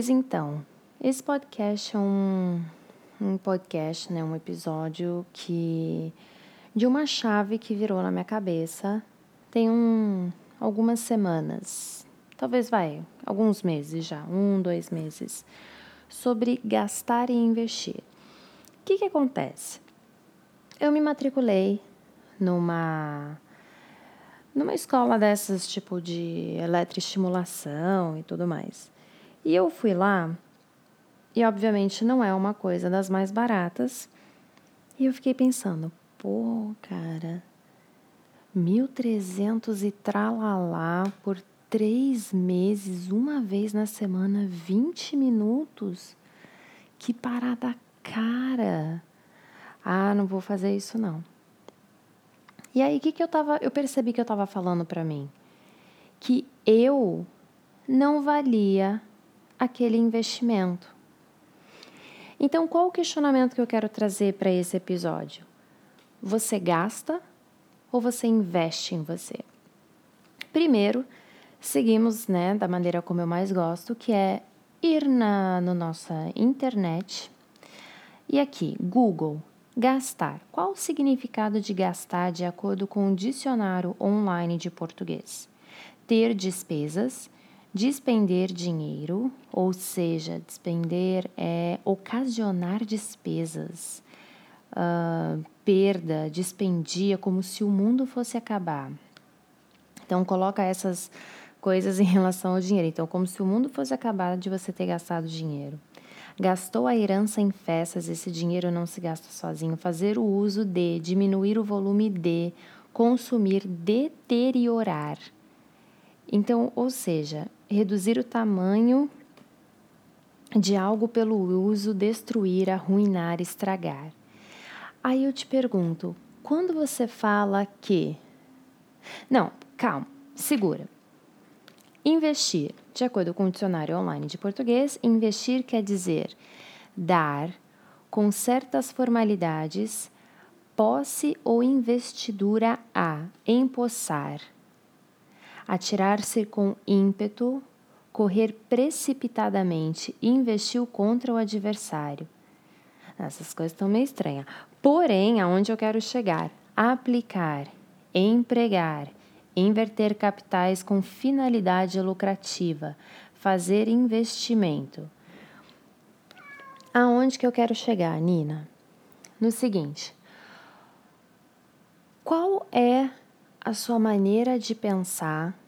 Pois então, esse podcast é um, um podcast, né, um episódio que de uma chave que virou na minha cabeça tem um, algumas semanas, talvez vai, alguns meses já, um, dois meses, sobre gastar e investir. O que, que acontece? Eu me matriculei numa numa escola dessas tipo de eletroestimulação e tudo mais. E eu fui lá, e obviamente não é uma coisa das mais baratas. E eu fiquei pensando, pô, cara, 1.300 e tralalá por três meses, uma vez na semana, 20 minutos. Que parada cara! Ah, não vou fazer isso não. E aí, o que, que eu tava. Eu percebi que eu tava falando para mim? Que eu não valia aquele investimento. Então, qual o questionamento que eu quero trazer para esse episódio? Você gasta ou você investe em você? Primeiro, seguimos né, da maneira como eu mais gosto, que é ir na no nossa internet e aqui, Google, gastar. Qual o significado de gastar de acordo com o dicionário online de português? Ter despesas, Despender dinheiro, ou seja, despender é ocasionar despesas, uh, perda, dispendia, como se o mundo fosse acabar. Então, coloca essas coisas em relação ao dinheiro. Então, como se o mundo fosse acabar de você ter gastado dinheiro. Gastou a herança em festas, esse dinheiro não se gasta sozinho. Fazer o uso de, diminuir o volume de, consumir, deteriorar. Então, ou seja, reduzir o tamanho de algo pelo uso, destruir, arruinar, estragar. Aí eu te pergunto, quando você fala que. Não, calma, segura. Investir, de acordo com o dicionário online de português, investir quer dizer dar com certas formalidades posse ou investidura a empossar atirar-se com ímpeto, correr precipitadamente investiu contra o adversário. Essas coisas estão meio estranhas. Porém, aonde eu quero chegar? Aplicar, empregar, inverter capitais com finalidade lucrativa, fazer investimento. Aonde que eu quero chegar, Nina? No seguinte: qual é a sua maneira de pensar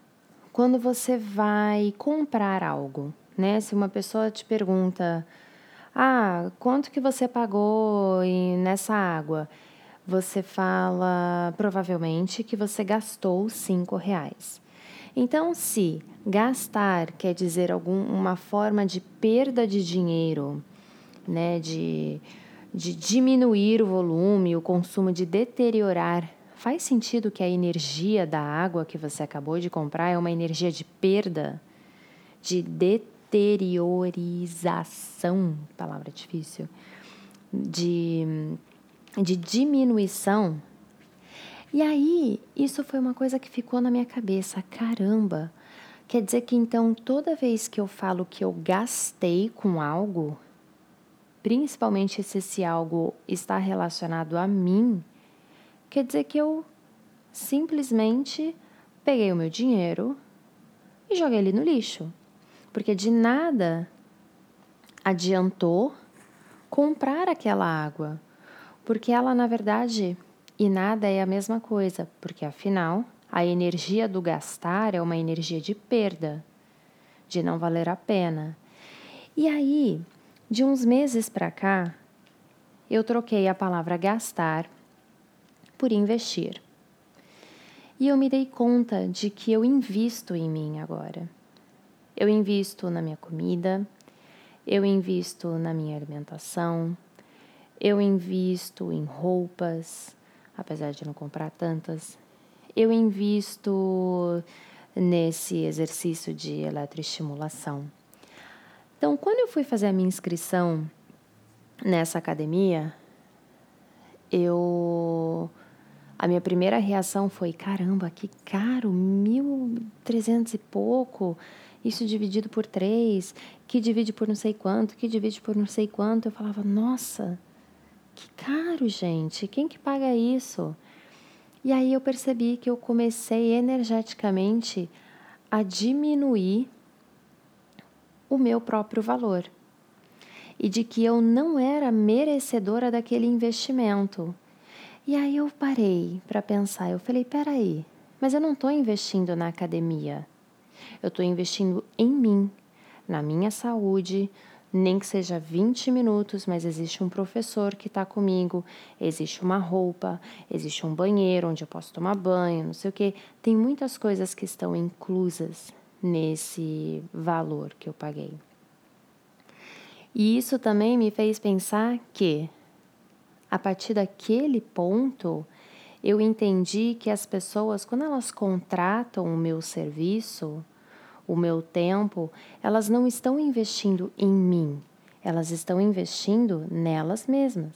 quando você vai comprar algo, né? Se uma pessoa te pergunta, ah, quanto que você pagou nessa água? Você fala provavelmente que você gastou cinco reais. Então, se gastar quer dizer alguma forma de perda de dinheiro, né, de, de diminuir o volume, o consumo, de deteriorar Faz sentido que a energia da água que você acabou de comprar é uma energia de perda, de deteriorização, palavra difícil, de, de diminuição. E aí, isso foi uma coisa que ficou na minha cabeça. Caramba! Quer dizer que então toda vez que eu falo que eu gastei com algo, principalmente se esse algo está relacionado a mim, quer dizer que eu simplesmente peguei o meu dinheiro e joguei ele no lixo. Porque de nada adiantou comprar aquela água. Porque ela, na verdade, e nada é a mesma coisa, porque afinal, a energia do gastar é uma energia de perda, de não valer a pena. E aí, de uns meses para cá, eu troquei a palavra gastar por investir. E eu me dei conta de que eu invisto em mim agora. Eu invisto na minha comida, eu invisto na minha alimentação, eu invisto em roupas, apesar de não comprar tantas. Eu invisto nesse exercício de eletroestimulação. Então, quando eu fui fazer a minha inscrição nessa academia, eu a minha primeira reação foi: caramba, que caro, mil trezentos e pouco. isso dividido por três, que divide por não sei quanto, que divide por não sei quanto. Eu falava, nossa, que caro, gente, quem que paga isso? E aí eu percebi que eu comecei energeticamente a diminuir o meu próprio valor e de que eu não era merecedora daquele investimento. E aí eu parei para pensar, eu falei, peraí, mas eu não estou investindo na academia, eu estou investindo em mim, na minha saúde, nem que seja 20 minutos, mas existe um professor que está comigo, existe uma roupa, existe um banheiro onde eu posso tomar banho, não sei o que. Tem muitas coisas que estão inclusas nesse valor que eu paguei. E isso também me fez pensar que, a partir daquele ponto, eu entendi que as pessoas, quando elas contratam o meu serviço, o meu tempo, elas não estão investindo em mim, elas estão investindo nelas mesmas.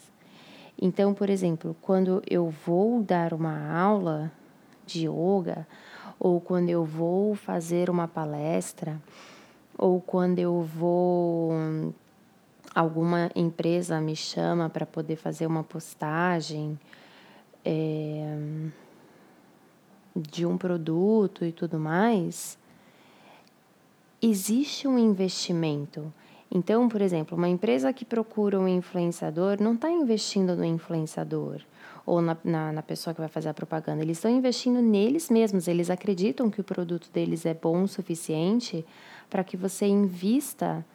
Então, por exemplo, quando eu vou dar uma aula de yoga, ou quando eu vou fazer uma palestra, ou quando eu vou alguma empresa me chama para poder fazer uma postagem é, de um produto e tudo mais, existe um investimento. Então, por exemplo, uma empresa que procura um influenciador não está investindo no influenciador ou na, na, na, pessoa que vai fazer a propaganda, eles estão investindo neles mesmos, eles acreditam que o produto deles é bom o suficiente para que você invista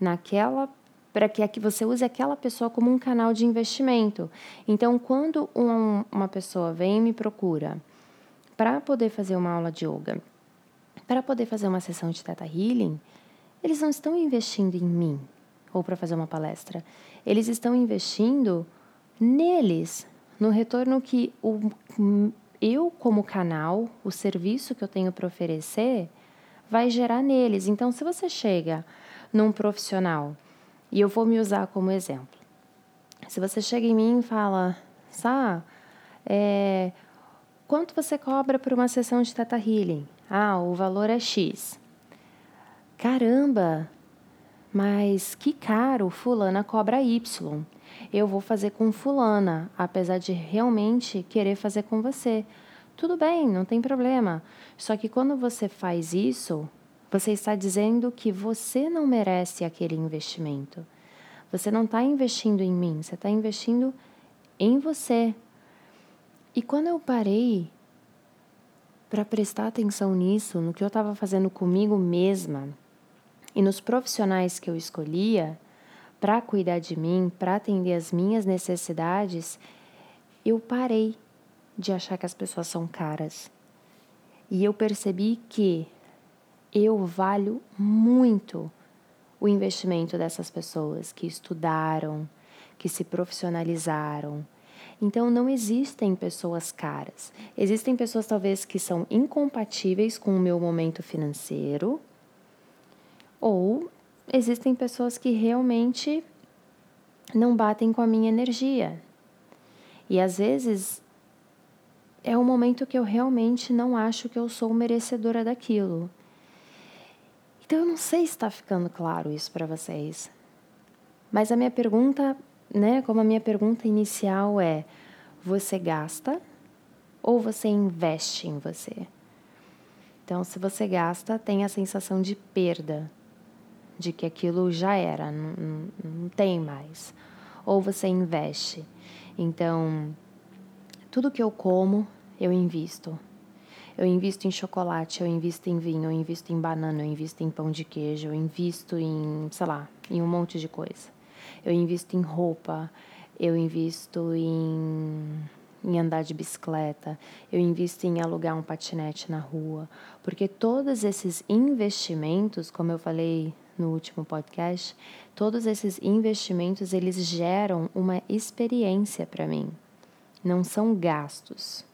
naquela para que você use aquela pessoa como um canal de investimento. Então, quando um, uma pessoa vem e me procura para poder fazer uma aula de yoga, para poder fazer uma sessão de Theta Healing, eles não estão investindo em mim ou para fazer uma palestra. Eles estão investindo neles, no retorno que o, eu, como canal, o serviço que eu tenho para oferecer, vai gerar neles. Então, se você chega num profissional e eu vou me usar como exemplo. Se você chega em mim e fala, Sá, é, quanto você cobra por uma sessão de Teta Healing? Ah, o valor é X. Caramba, mas que caro, fulana cobra Y. Eu vou fazer com fulana, apesar de realmente querer fazer com você. Tudo bem, não tem problema. Só que quando você faz isso, você está dizendo que você não merece aquele investimento. Você não está investindo em mim, você está investindo em você. E quando eu parei para prestar atenção nisso, no que eu estava fazendo comigo mesma e nos profissionais que eu escolhia para cuidar de mim, para atender as minhas necessidades, eu parei de achar que as pessoas são caras. E eu percebi que eu valho muito o investimento dessas pessoas que estudaram, que se profissionalizaram. Então não existem pessoas caras. Existem pessoas talvez que são incompatíveis com o meu momento financeiro, ou existem pessoas que realmente não batem com a minha energia. E às vezes é um momento que eu realmente não acho que eu sou merecedora daquilo. Então eu não sei se está ficando claro isso para vocês. Mas a minha pergunta, né, como a minha pergunta inicial é: você gasta ou você investe em você? Então, se você gasta, tem a sensação de perda, de que aquilo já era, não, não, não tem mais. Ou você investe. Então, tudo que eu como, eu invisto. Eu invisto em chocolate, eu invisto em vinho, eu invisto em banana, eu invisto em pão de queijo, eu invisto em, sei lá, em um monte de coisa. Eu invisto em roupa, eu invisto em, em andar de bicicleta, eu invisto em alugar um patinete na rua, porque todos esses investimentos, como eu falei no último podcast, todos esses investimentos eles geram uma experiência para mim. Não são gastos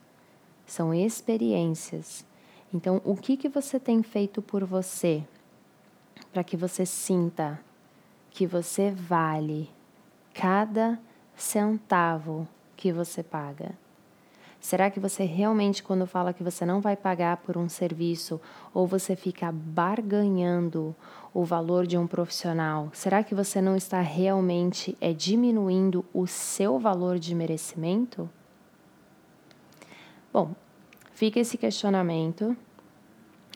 são experiências. Então, o que, que você tem feito por você para que você sinta que você vale cada centavo que você paga? Será que você realmente, quando fala que você não vai pagar por um serviço, ou você fica barganhando o valor de um profissional, será que você não está realmente é, diminuindo o seu valor de merecimento? Bom, fica esse questionamento.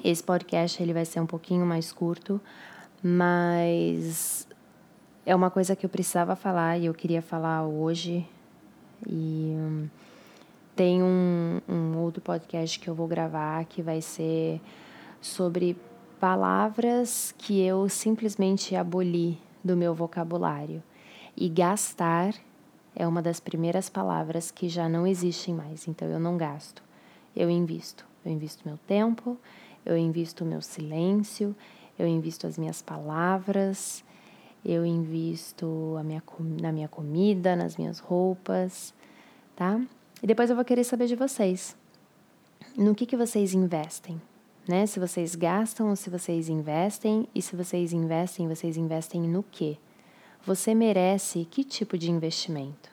Esse podcast ele vai ser um pouquinho mais curto, mas é uma coisa que eu precisava falar e eu queria falar hoje. E hum, tem um, um outro podcast que eu vou gravar que vai ser sobre palavras que eu simplesmente aboli do meu vocabulário. E gastar é uma das primeiras palavras que já não existem mais, então eu não gasto, eu invisto. Eu invisto meu tempo, eu invisto meu silêncio, eu invisto as minhas palavras, eu invisto a minha, na minha comida, nas minhas roupas, tá? E depois eu vou querer saber de vocês. No que, que vocês investem? Né? Se vocês gastam ou se vocês investem, e se vocês investem, vocês investem no quê? Você merece que tipo de investimento?